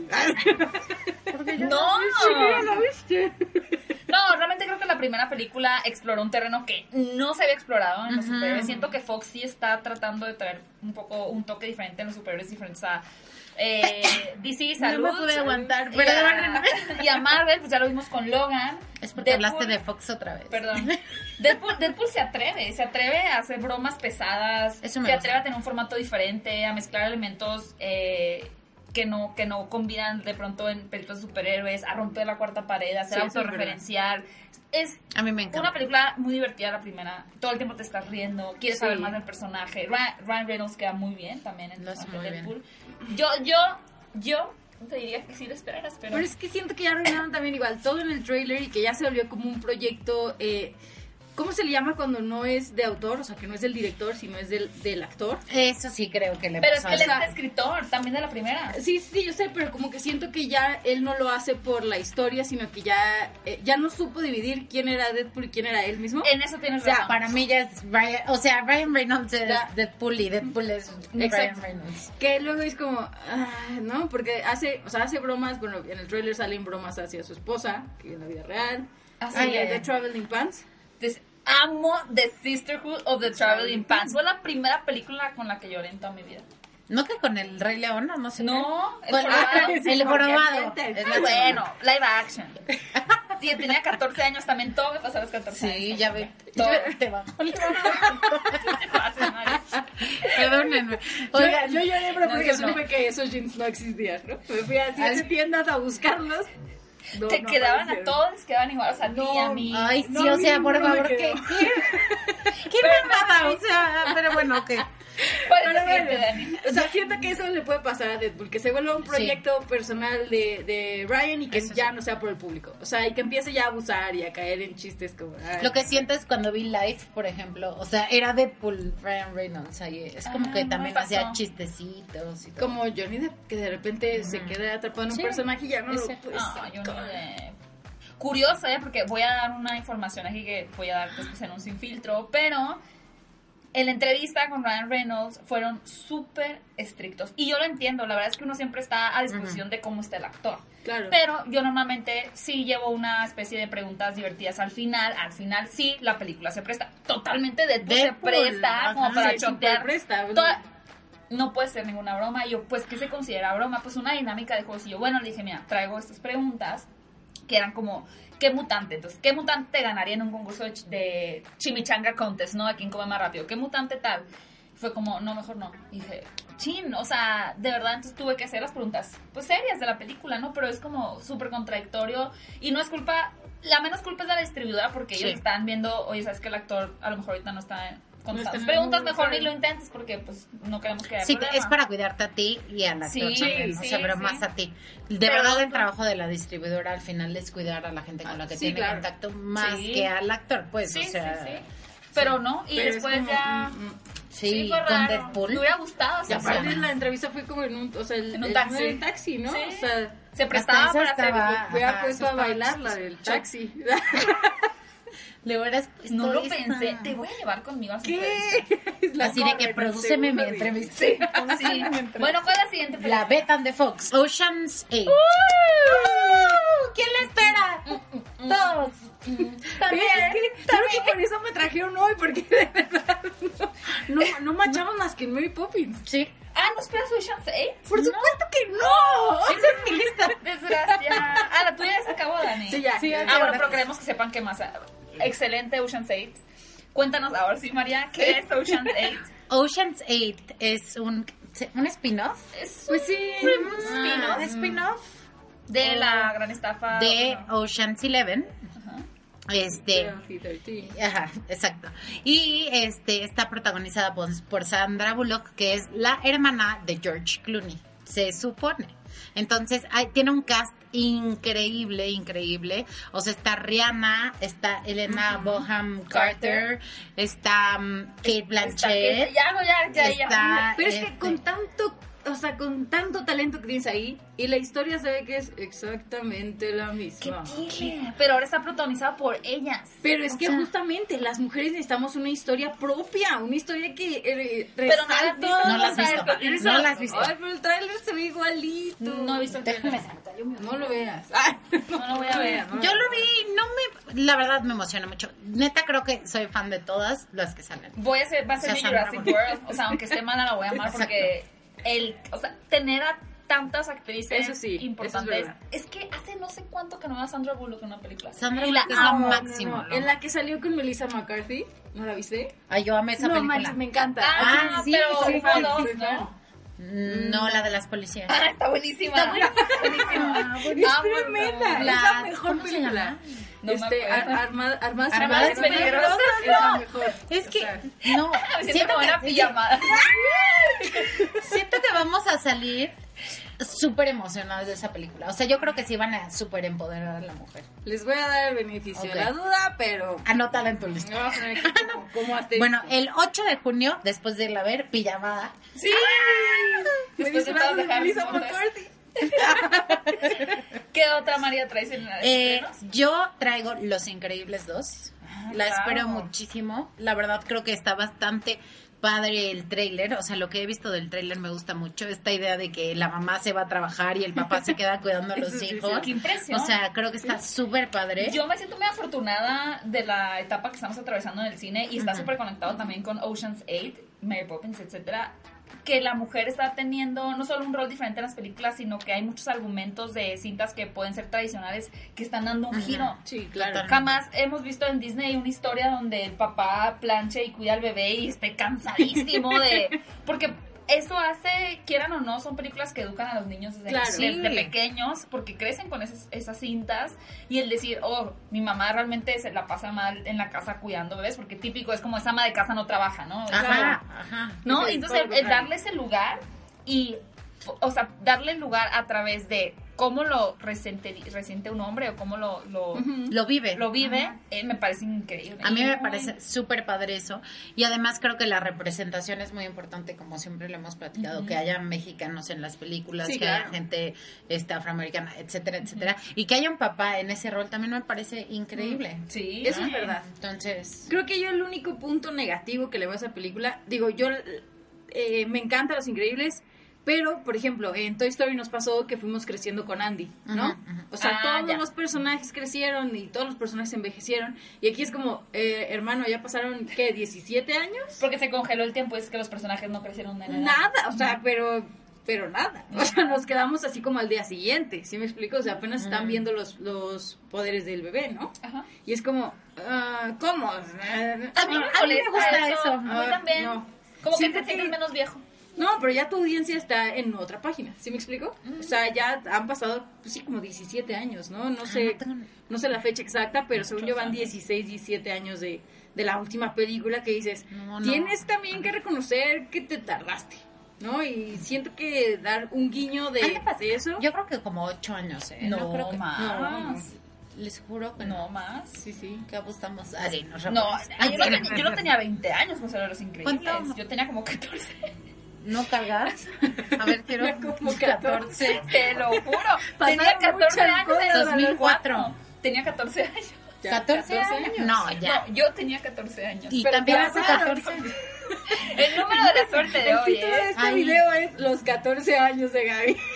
Porque yo No. ¿Por qué no lo viste? No, realmente creo que la primera película exploró un terreno que no se había explorado en los Ujú. superhéroes. Siento que Fox sí está tratando de traer un poco un toque diferente en los superhéroes diferentes a eh, DC, salud. No me pude aguantar, y a, y a Marvel, pues ya lo vimos con Logan. Es porque Deadpool- hablaste de Fox otra vez. Perdón. Deadpool, Deadpool se atreve, se atreve a hacer bromas pesadas, Eso me se gusta. atreve a tener un formato diferente, a mezclar elementos eh, que no que no combinan de pronto en películas de superhéroes, a romper la cuarta pared, a ser Sí, autorreferencial. Es A mí me encanta. una película muy divertida la primera, todo el tiempo te estás riendo, quieres Sí. saber más del personaje. Ryan, Ryan Reynolds queda muy bien también en Deadpool. Yo, yo, yo te diría que sí lo esperaras, pero... Pero es que siento que ya arruinaron también igual todo en el trailer y que ya se volvió como un proyecto eh, ¿Cómo se le llama cuando no es de autor? O sea, que no es del director, sino es del, del actor. Eso sí creo que le Pero es que él es escritor, también de la primera. Sí, sí, yo sé, pero como que siento que ya él no lo hace por la historia, sino que ya, eh, ya no supo dividir quién era Deadpool y quién era él mismo. En eso tienes O sea, razón. para mí ya es Ryan, o sea, Ryan Reynolds es Ya. Deadpool y Deadpool es Ryan. Reynolds. Que luego es como, ah, ¿no? Porque hace, o sea, hace bromas, bueno, en el trailer salen bromas hacia su esposa, que en la vida real. Así Hace es. The Traveling Pants. Entonces, amo The Sisterhood of the Traveling Pants. Fue la primera película con la que lloré en toda mi vida. No que con el Rey León, no, no sé. No, el jorobado. Ah, el jorobado. Sí, Es Ah, bueno, live action. Sí, tenía 14 años también, todo me pasó a los 14 años. Sí, ya ve. Todo. Te Mari. Perdónenme. Oigan, yo lloré, pero No, porque supe que esos jeans no existían, ¿no? Me fui a siete Ay. tiendas a buscarlos. No, Te no quedaban a todos, quedaban igual, o sea, a ti y a mí. Ay, sí, No, o sea, por favor. ¿qué? ¿Qué, qué mamada? O sea, pero bueno, ¿qué? ¿Cuál es Pero la siguiente, bueno, o sea, siento que eso le puede pasar a Deadpool, que se vuelva un proyecto personal de, de Ryan y que Eso ya no sea por el público. O sea, y que empiece ya a abusar y a caer en chistes como... ay. Lo que siento es cuando vi Life, por ejemplo, o sea, era Deadpool, Ryan Reynolds, ahí es como Ah, que no también hacía chistecitos y todo. Como Johnny Depp, que de repente se queda atrapado en un Sí, personaje y ya no lo ese. puede Ah, yo no Curioso, ¿eh? Porque voy a dar una información aquí que voy a dar después en un sin filtro, pero en la entrevista con Ryan Reynolds fueron súper estrictos. Y yo lo entiendo, la verdad es que uno siempre está a disposición de cómo está el actor. Claro. Pero yo normalmente sí llevo una especie de preguntas divertidas al final. Al final sí, la película se presta. Totalmente de se Deadpool, presta como para chotear. súper presta. Toda- no puede ser ninguna broma. Y yo, pues, ¿qué se considera broma? Pues una dinámica de juegos. Y yo, bueno, le dije, mira, traigo estas preguntas que eran como, ¿qué mutante? Entonces, ¿qué mutante ganaría en un concurso de, ch- de chimichanga contest, no? ¿A quién come más rápido? ¿Qué mutante tal? Fue como, no, mejor no. Y dije, chin, o sea, de verdad, entonces tuve que hacer las preguntas, pues serias de la película, ¿no? Pero es como súper contradictorio y no es culpa, la menos culpa es de la distribuidora porque ellos están viendo, oye, sabes que el actor a lo mejor ahorita no está No en el preguntas, mejor ni lo intentes porque pues no queremos que haya Sí, problema. es para cuidarte a ti y al actor Sí, también, o sí, sea, pero sí. más a ti. De Pero verdad, el trabajo de la distribuidora al final es cuidar a la gente con la que sí, tiene claro. contacto más Sí. que al actor, pues, Sí, o sea, sí, sí. Pero no, y Pero es después como, ya... mm, mm. sí, Sí, fue con raro. Deadpool. Me hubiera gustado. Y o sea, aparte Sí. la entrevista fue como en un, o sea, el, En un taxi. el taxi, ¿no? Sí. O sea, se prestaba para hacer... hubiera puesto a bailar la del taxi. Le hubieras puesto No lo esta. pensé. Te voy a llevar conmigo a su ¿Qué? La Así de que corren, prodúceme mi entrevista. Sí. Bueno, ¿cuál es la siguiente La película? Betan de Fox. Ocean's 8. ¿Quién la espera? Todos. También, es que creo que por eso me trajeron hoy, porque de verdad no, no, no machamos más que en Mary Poppins. Sí. Ah, ¿no esperas Ocean's 8? Por supuesto que no. Esa es mi lista. Desgracia. Ah, la tuya ya se acabó, Dani. Sí, ya. Sí, ya. Ah, bueno, pero queremos que sepan que más. Excelente Ocean's 8. Cuéntanos ahora sí, María, ¿qué es Ocean's 8? Ocean's 8 es un, un spin-off. Es Pues sí. un spin-off Un spin-off de la gran estafa. de bueno, Ocean's 11. Este. Sí. Ajá, exacto. Y este está protagonizada por, por Sandra Bullock, que es la hermana de George Clooney, se supone. Entonces, hay- tiene un cast increíble, increíble. O sea, está Rihanna, está Elena Boham Carter, está um, Kate Blanchett. Ya, ya, ya, ya. está, Pero es que este, con tanto, o sea, con tanto talento que tienes ahí, y la historia se ve que es exactamente la ¿Qué misma. tiene? Pero ahora está protagonizada por ellas. Pero es O que sea- justamente las mujeres necesitamos una historia propia, una historia que eh, Pero no la has resalte. visto, No la has o sea, visto. No la has visto. Ay, pero el tráiler se ve igualito. No he visto el Déjame trailer. No lo veas. Ay, No lo voy a ver. Yo lo vi, no me, la verdad me emociona mucho. Neta creo que soy fan de todas las que salen. Voy a ser, va a ser O sea, mi Sandra Jurassic. World. O sea, aunque esté mala, la voy a amar Exacto. porque el, o sea, tener a tantas actrices Eso sí, eso es importantes. Es, que hace no sé cuánto que no veo a Sandra Bullock en una película. Sandra Y la Bullock es lo amo. máximo. No, ¿no? En la que salió con Melissa McCarthy, ¿no la viste? Ay, yo amé esa no, película. manches, me encanta. Ah, Ah, sí, pero fan, dos, soy ¿no? la de las policías. Ah, está buenísima. Está buenísima. Es Amo tremenda, es la mejor ¿cómo se película. llama? No este, ar- arma- armadas Armadas Peligrosas es mejor. Es que, O sea, no, siento siento como una que, pijamada. siento que vamos a salir súper emocionadas de esa película. O sea, yo creo que sí van a súper empoderar a la mujer. Les voy a dar el beneficio de la duda, pero... Anótala en tu lista. No, como asterisco. Bueno, el 8 de junio, después de irla a ver, pijamada. Sí. Me Después de disfrazo todo de de Harry Melissa Potter. ¿Qué otra María traes en la Eh, yo traigo Los Increíbles 2. la claro. espero muchísimo. La verdad creo que está bastante padre el tráiler, o sea, lo que he visto del tráiler me gusta mucho, esta idea de que la mamá se va a trabajar y el papá se queda cuidando a los sí, hijos. sí. Qué impresión. O sea, creo que está súper padre. Yo me siento muy afortunada de la etapa que estamos atravesando en el cine y está Ujú. súper conectado también con Ocean's 8, Mary Poppins, etcétera, que la mujer está teniendo no solo un rol diferente en las películas, sino que hay muchos argumentos de cintas que pueden ser tradicionales que están dando un giro. Sí, claro. Jamás hemos visto en Disney una historia donde el papá planche y cuida al bebé y esté cansadísimo de... Porque eso hace, quieran o no, son películas que educan a los niños desde, Claro. desde Sí. pequeños porque crecen con esas, esas cintas y el decir, oh, mi mamá realmente se la pasa mal en la casa cuidando bebés porque típico es como esa ama de casa no trabaja, ¿no? O sea, Ajá, ajá. ¿no? Entonces, el, darle ese lugar y, o sea, darle el lugar a través de cómo lo resiente, resiente un hombre o cómo lo, lo, Lo vive. lo vive, eh, me parece increíble. A mí me parece súper padre eso. Y además creo que la representación es muy importante, como siempre lo hemos platicado, que haya mexicanos en las películas, Sí, que haya gente este, afroamericana, etcétera, etcétera. Y que haya un papá en ese rol también me parece increíble. Sí, Eso ¿no? es verdad. Entonces, Creo que yo el único punto negativo que le veo a esa película, digo, yo eh, me encanta Los Increíbles, pero, por ejemplo, en Toy Story nos pasó que fuimos creciendo con Andy, ¿no? O sea, Ah, todos ya. los personajes crecieron y todos los personajes envejecieron. Y aquí es como, eh, hermano, ya pasaron, ¿qué? ¿17 años? Porque se congeló el tiempo, es que los personajes no crecieron de nada. Nada, o sea, pero pero nada. O sea, nos quedamos así como al día siguiente, ¿sí me explico? O sea, apenas están viendo los, los poderes del bebé, ¿no? Ajá. Y es como, ah, ¿cómo? A mí- me a mí me gusta eso. A mí Ah, también. no. Como que te sientes menos viejo. No, pero ya tu audiencia está en otra página, ¿sí me explico? O sea, ya han pasado, pues sí, como 17 años, ¿no? No sé, no tengo- no sé la fecha exacta, pero según yo van 16, 17 años de, de la última película que dices, No, tienes también que reconocer que te tardaste, ¿no? Y siento que dar un guiño de, de eso... yo creo que como ocho años, ¿eh? No, creo que más. Les juro que No no. más. Sí, sí. Que apostamos. Ah, sí, nos No, yo, no tenía, yo no tenía 20 años salió Los Increíbles. ¿Cuánto? Yo tenía como 14. ¿No cargas? A ver, quiero. Como 14. Te lo juro. Pasaron tenía 14 muchas años en cosas. 2004. Tenía 14 años. Ya, 14 años. No, ya. No, yo tenía 14 años. Y Pero también hace claro. 14. El número de la suerte de El hoy, título ¿eh? de este Ay. video es Los 14 años de Gaby.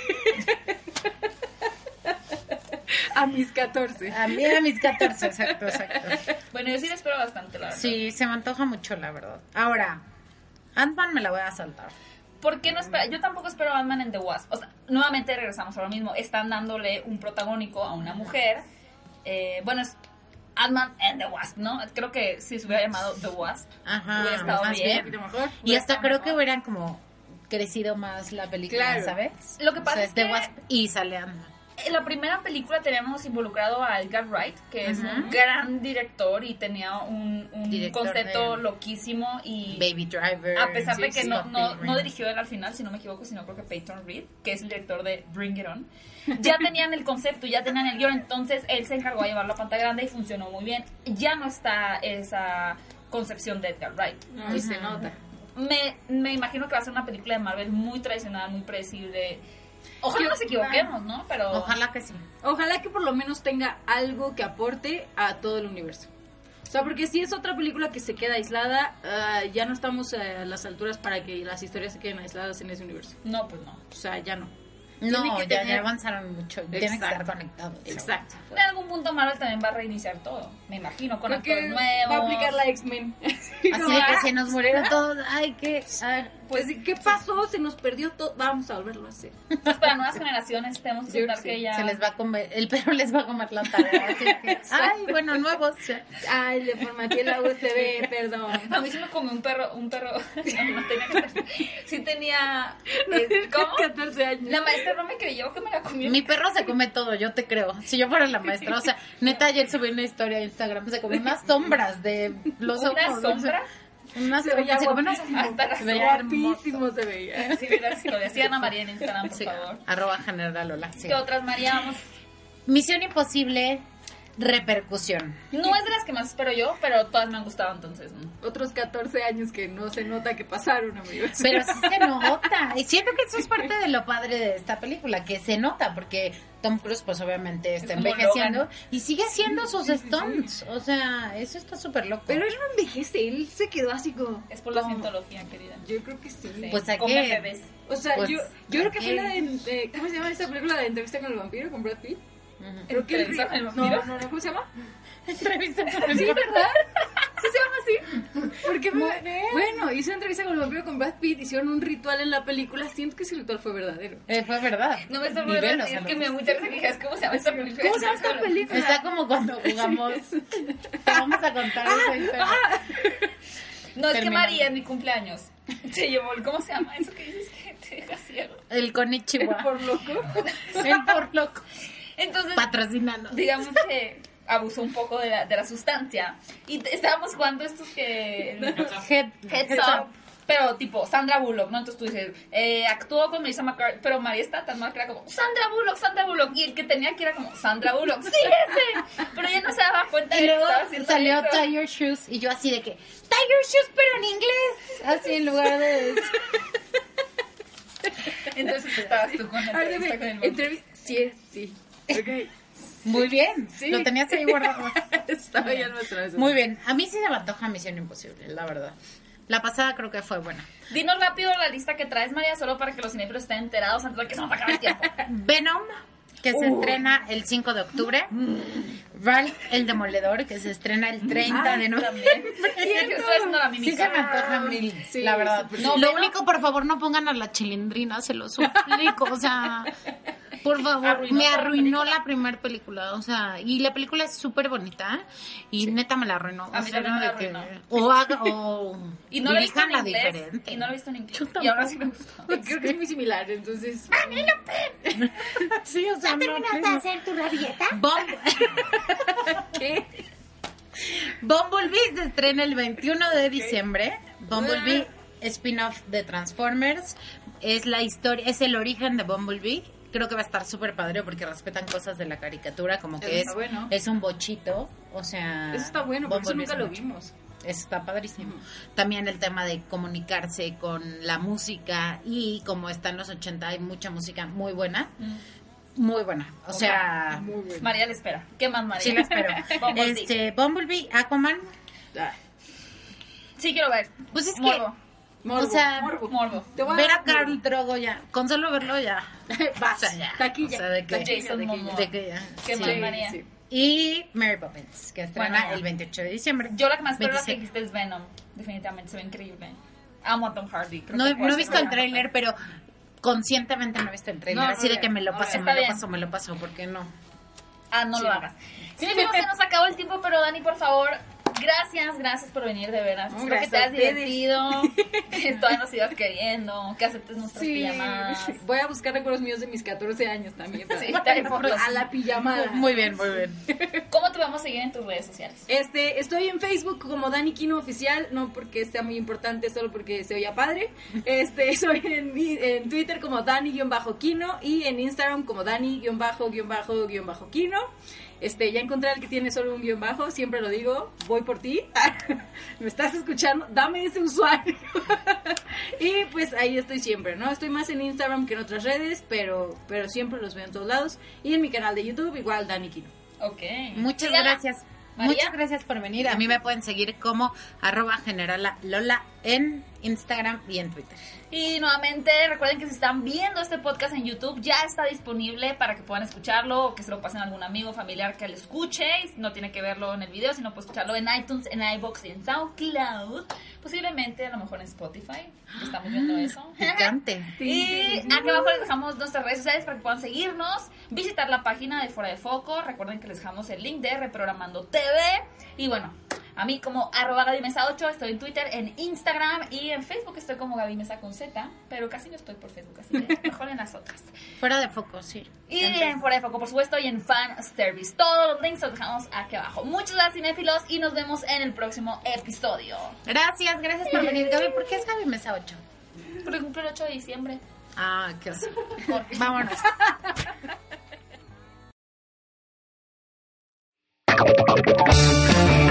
A mis 14. A mí a mis 14, exacto, exacto. Bueno, yo sí la espero bastante, la verdad. Sí, se me antoja mucho, la verdad. Ahora, Ant-Man me la voy a saltar. ¿Por qué no espera? Yo tampoco espero Ant-Man en The Wasp. O sea, nuevamente regresamos a lo mismo. Están dándole un protagónico a una mujer. Eh, bueno, es Ant-Man and The Wasp, ¿no? Creo que si se hubiera llamado The Wasp, Ajá. hubiera estado más bien. Y hasta creo mejor. que hubieran como crecido más la película, Claro. ¿sabes? Lo que pasa O sea, es The que- Wasp y sale Ant-Man. En la primera película teníamos involucrado a Edgar Wright, que es un gran director y tenía un, un concepto de- loquísimo y Baby Driver. a pesar de que no, no, no dirigió él al final, si no me equivoco, sino creo que Peyton Reed, que es el director de Bring It On, ya tenían el concepto, ya tenían el guion, entonces él se encargó de llevarlo a pantalla grande y funcionó muy bien. Ya no está esa concepción de Edgar Wright. No, y se nota. Me, me imagino que va a ser una película de Marvel muy tradicional, muy predecible. Ojalá nos equivoquemos, ¿no? Pero Ojalá que sí. Ojalá que por lo menos tenga algo que aporte a todo el universo. O sea, porque si es otra película que se queda aislada, ah, ya no estamos a las alturas para que las historias se queden aisladas en ese universo. no, pues no. O sea, ya no. No, Tiene que ya, tener- ya avanzaron mucho. Tienen que estar conectados. Exacto. En algún punto Marvel también va a reiniciar todo, me imagino, con actores nuevos. va a aplicar la X-Men. Así que se nos murieron todos. Ay, que. ay, Pues, ¿qué pasó? Se nos perdió todo. Vamos a volverlo a hacer. Pues para nuevas generaciones tenemos que creo aceptar que ya... Se les va a comer. El perro les va a comer la tarea. Así que, ay, bueno, nuevos. Ay, le formateé la USB, perdón. A mí sí me comió un perro, un perro, no, no tenía 14, sí tenía, eh, ¿cómo? 14 años. La maestra no me creyó que me la comió. Mi perro se come todo, yo te creo. Si yo fuera la maestra, o sea, neta, ayer subí una historia a Instagram, se comió unas sombras de los ¿Una sombra? Unas Se veía unas- guapísimo. hasta se veía. Guapísimo se veía. Sí, vi las historias. Sigan a María en Instagram, por Sí, favor. arroba general Lola. sí. ¿Qué otras, María? Misión imposible, repercusión. No es de las que más espero yo, pero todas me han gustado, entonces. Otros 14 años que no se nota que pasaron, amigos. Pero sí se nota. Y siento que eso es parte de lo padre de esta película, que se nota, porque Tom Cruise, pues obviamente está envejeciendo Logan. y sigue haciendo sus stunts. O sea, eso está súper loco. Pero él no envejece, él se quedó así como... Es por la cientología, querida. Yo creo que sí. Sí, Pues, ¿a qué? bebés. O sea, Pues, yo, yo creo que ¿a fue la de, de- ¿Cómo se llama esa película de entrevista con el vampiro, con Brad Pitt? Ujú. Creo que el ¿Entrevista con el no, no, no, ¿cómo se llama? Entrevista con el Sí. ¿verdad? Sí se llama así. Porque me- bueno, hizo una entrevista con el vampiro con Brad Pitt, hicieron un ritual en la película. Siento que ese ritual fue verdadero. Eh, fue verdad. No me Ni acordando, velos, es que me da mucha risa ¿cómo se llama esta película? ¿Cómo se llama esta película? Está como cuando jugamos. Te vamos a contar esa historia. No, es que. María en mi cumpleaños se llevó, el- ¿cómo se llama eso que dices que te deja ciego? El Konichiwa. Por loco. El por loco. Entonces, Patrocinando. digamos que abusó un poco de la, de la sustancia. Y estábamos jugando estos que... Head, Heads Up. Pero tipo Sandra Bullock, ¿no? Entonces tú dices, eh, actuó con Melissa McCarthy, pero María está tan mal que era como Sandra Bullock, Sandra Bullock. Y el que tenía que era como Sandra Bullock, sí, ese. Pero ella no se daba cuenta Y de que luego estaba haciendo salió eso. Tie Your Shoes y yo así de que Tie Your Shoes pero en inglés. Así en lugar de... Entonces estabas tú con la entrevista con el Sí, sí. Muy bien. Sí. Lo tenías ahí guardado. Estaba ya nuestra vez. Muy bien. A mí sí se me antoja Misión Imposible, la verdad. La pasada creo que fue buena. Dinos rápido la lista que traes, María, solo para que los cinéfilos estén enterados antes de que se nos acabe el tiempo. Venom, que se estrena el 5 de octubre. Ralph el Demoledor, que se estrena el 30 de noviembre. Sí, se me antoja mil, Sí, la verdad. No, lo Venom- único, por favor, no pongan a la chilindrina, se lo suplico. O sea, por favor, Arruinó me la arruinó película. la primera película. O sea, y la película es súper bonita y neta me la arruinó. A O mí sea, me la de que-. O, haga, o Y no lo he visto en inglés. diferente. Y no lo he visto en inglés. Yo Y ahora sí me gustó. Creo que es muy similar, entonces. Sí, o sea, no, hacer tu rabieta? ¿Qué? Bumblebee se estrena el 21 de diciembre. Bumblebee, spin-off de Transformers. Es la historia, es el origen de Bumblebee. Creo que va a estar súper padre porque respetan cosas de la caricatura, como Eso que es, bueno. es un bochito. O sea, Eso está bueno, porque eso nunca lo bochito. vimos. Eso está padrísimo. También el tema de comunicarse con la música y como está en los 80 hay mucha música muy buena. Muy buena. O sea, Muy bueno. María le espera. ¿Qué más, María? sí la espero. Bumblebee. este, Bumblebee, Aquaman. Ah, Sí, quiero ver. Pues es que Morbo. O sea, morbo. Morbo. Te voy a ver a Carl Drogo ya, con solo verlo ya. Vas, O sea, ya. taquilla. O sea, de que- Jason taquilla. Momoa. De que ya. ¿Qué sí. María? sí. Y Mary Poppins, que estrena Bueno, ya. el 28 de diciembre. Yo la que más espero la que 26. dijiste es Venom. Definitivamente se ve increíble. Amo a Tom Hardy. creo No, que no he visto el tráiler, pero conscientemente no he visto el tráiler. No, así no de que me lo paso, me Está lo paso, me lo paso, porque no. Ah, no Sí. lo hagas. Sí, amigos, se nos acabó el tiempo, pero Dani, por favor, gracias, gracias por venir, de veras. Espero que te hayas divertido, que todavía nos sigas queriendo, que aceptes nuestras Sí, pijamadas. sí. voy a buscar recuerdos míos de mis 14 años también. Sí. A la pijamada. Muy bien, muy bien. ¿Cómo te vamos a seguir en tus redes sociales? Este, estoy en Facebook como Dani Kino Oficial, no porque sea muy importante, solo porque se oía padre. Este, soy en, en Twitter como Dani-Kino y en Instagram como Dani-Kino. Este, ya encontré el que tiene solo un guion bajo, siempre lo digo, voy por ti. ¿Me estás escuchando? Dame ese usuario. y pues ahí estoy siempre, ¿no? Estoy más en Instagram que en otras redes, pero, pero siempre los veo en todos lados. Y en mi canal de YouTube, igual Dani Kino. Ok. Muchas gracias. María. Muchas gracias por venir. A mí me pueden seguir como arroba generala Lola en Instagram y en Twitter. Y nuevamente recuerden que si están viendo este podcast en YouTube ya está disponible para que puedan escucharlo o que se lo pasen a algún amigo familiar que lo escuche. Y No tiene que verlo en el video, sino puede escucharlo en iTunes, en iBox y en SoundCloud. Posiblemente a lo mejor en Spotify. Estamos viendo eso. Picante. Y aquí abajo les dejamos nuestras redes sociales para que puedan seguirnos, visitar la página de Fuera de Foco. Recuerden que les dejamos el link de Reprogramando TV. Y bueno, a mí como arroba Gaby Mesa 8, estoy en Twitter, en Instagram y en Facebook estoy como Gaby Mesa con Z, pero casi no estoy por Facebook, así que mejor en las otras. Fuera de foco, sí. Y en Fuera de Foco, por supuesto, y en Fan Service. Todos los links los dejamos aquí abajo. Muchas gracias, cinéfilos, y nos vemos en el próximo episodio. Gracias, gracias por venir, Gaby. ¿Por qué es Gaby Mesa 8? Porque cumple el 8 de diciembre. Ah, qué oso. Vámonos.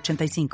906985.